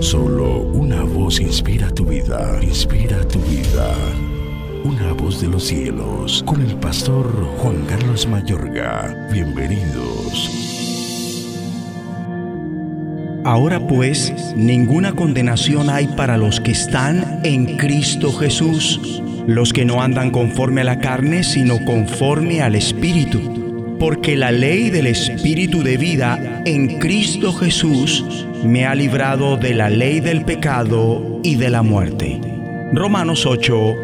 Solo una voz inspira tu vida, inspira tu vida. Una voz de los cielos, con el pastor Juan Carlos Mayorga. Bienvenidos. Ahora pues, ninguna condenación hay para los que están en Cristo Jesús, los que no andan conforme a la carne, sino conforme al Espíritu. Porque la ley del Espíritu de vida en Cristo Jesús me ha librado de la ley del pecado y de la muerte. Romanos 8,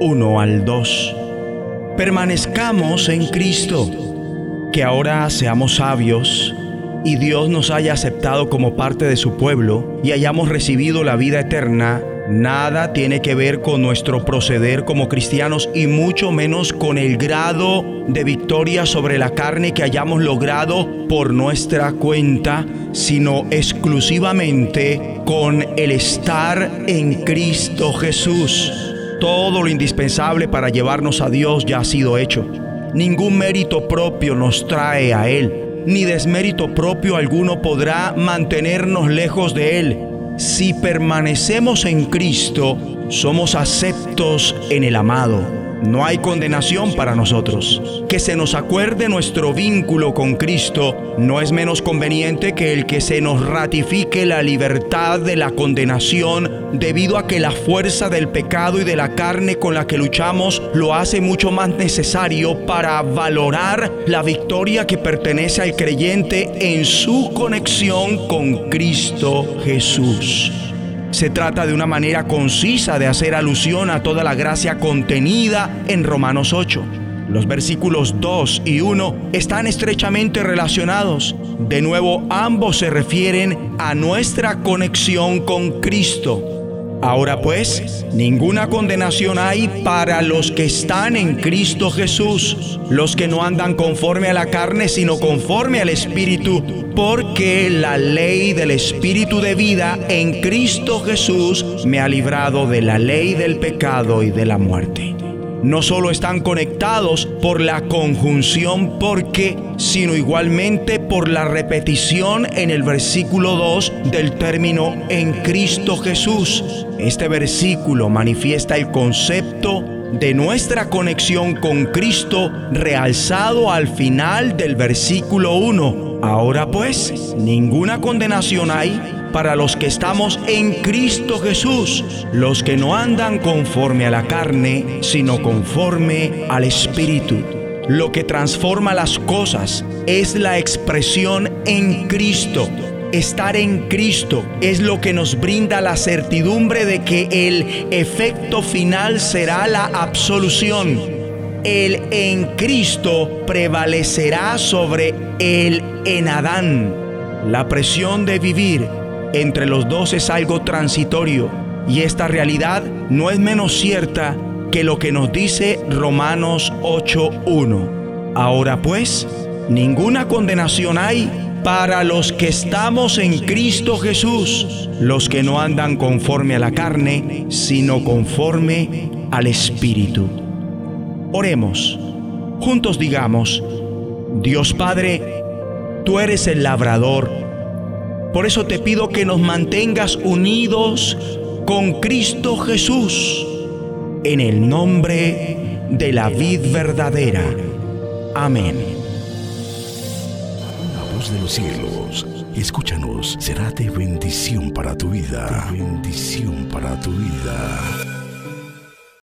1 al 2. Permanezcamos en Cristo, que ahora seamos sabios y Dios nos haya aceptado como parte de su pueblo y hayamos recibido la vida eterna, nada tiene que ver con nuestro proceder como cristianos y mucho menos con el grado de victoria sobre la carne que hayamos logrado por nuestra cuenta, sino exclusivamente con el estar en Cristo Jesús. Todo lo indispensable para llevarnos a Dios ya ha sido hecho. Ningún mérito propio nos trae a Él ni desmérito propio alguno podrá mantenernos lejos de Él. Si permanecemos en Cristo, somos aceptos en el amado no hay condenación para nosotros. Que se nos acuerde nuestro vínculo con Cristo no es menos conveniente que el que se nos ratifique la libertad de la condenación debido a que la fuerza del pecado y de la carne con la que luchamos lo hace mucho más necesario para valorar la victoria que pertenece al creyente en su conexión con Cristo Jesús. Se trata de una manera concisa de hacer alusión a toda la gracia contenida en Romanos 8. Los versículos 2 y 1 están estrechamente relacionados. De nuevo, ambos se refieren a nuestra conexión con Cristo. Ahora pues, ninguna condenación hay para los que están en Cristo Jesús, los que no andan conforme a la carne, sino conforme al Espíritu, porque la ley del Espíritu de vida en Cristo Jesús me ha librado de la ley del pecado y de la muerte no solo están conectados por la conjunción porque, sino igualmente por la repetición en el versículo 2 del término en Cristo Jesús. Este versículo manifiesta el concepto de nuestra conexión con Cristo realzado al final del versículo 1. Ahora pues, ninguna condenación hay para los que estamos en Cristo Jesús, los que no andan conforme a la carne, sino conforme al Espíritu. Lo que transforma las cosas es la expresión en Cristo. Estar en Cristo es lo que nos brinda la certidumbre de que el efecto final será la absolución. El en Cristo prevalecerá sobre el en Adán. La presión de vivir entre los dos es algo transitorio y esta realidad no es menos cierta que lo que nos dice Romanos 8.1. Ahora pues, ninguna condenación hay para los que estamos en Cristo Jesús, los que no andan conforme a la carne, sino conforme al Espíritu. Oremos, juntos digamos, Dios Padre, tú eres el labrador, por eso te pido que nos mantengas unidos con Cristo Jesús en el nombre de la vid verdadera. Amén. La voz de los cielos, escúchanos, será de bendición para tu vida. De bendición para tu vida.